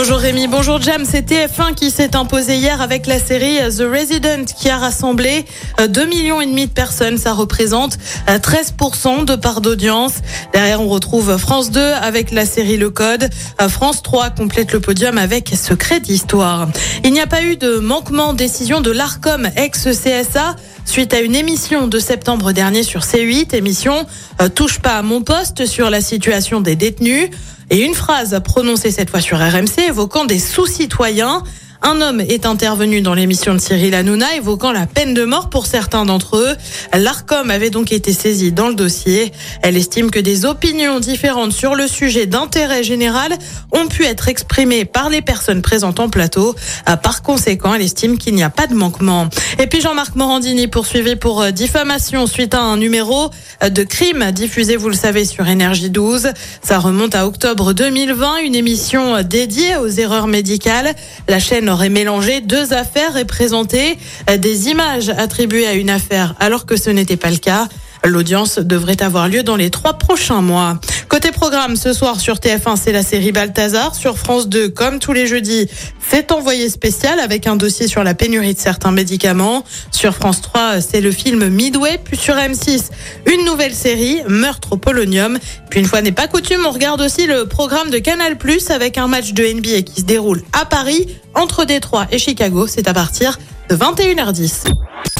Bonjour Rémi, bonjour Jam. C'est TF1 qui s'est imposé hier avec la série The Resident qui a rassemblé 2 millions et demi de personnes. Ça représente 13% de part d'audience. Derrière, on retrouve France 2 avec la série Le Code. France 3 complète le podium avec Secret d'Histoire. Il n'y a pas eu de manquement décision de l'ARCOM ex-CSA suite à une émission de septembre dernier sur C8, émission Touche pas à mon poste sur la situation des détenus. Et une phrase prononcée cette fois sur RMC évoquant des sous-citoyens. Un homme est intervenu dans l'émission de Cyril Hanouna évoquant la peine de mort pour certains d'entre eux. L'ARCOM avait donc été saisi dans le dossier. Elle estime que des opinions différentes sur le sujet d'intérêt général ont pu être exprimées par les personnes présentes en plateau. Par conséquent, elle estime qu'il n'y a pas de manquement. Et puis Jean-Marc Morandini poursuivi pour diffamation suite à un numéro de crime diffusé, vous le savez, sur Énergie 12. Ça remonte à octobre 2020, une émission dédiée aux erreurs médicales. La chaîne aurait mélangé deux affaires et présenté des images attribuées à une affaire alors que ce n'était pas le cas. L'audience devrait avoir lieu dans les trois prochains mois. Côté programme, ce soir sur TF1, c'est la série Balthazar. Sur France 2, comme tous les jeudis, c'est envoyé spécial avec un dossier sur la pénurie de certains médicaments. Sur France 3, c'est le film Midway. Puis sur M6, une nouvelle série, Meurtre au Polonium. Puis une fois n'est pas coutume, on regarde aussi le programme de Canal+, avec un match de NBA qui se déroule à Paris, entre Détroit et Chicago. C'est à partir de 21h10.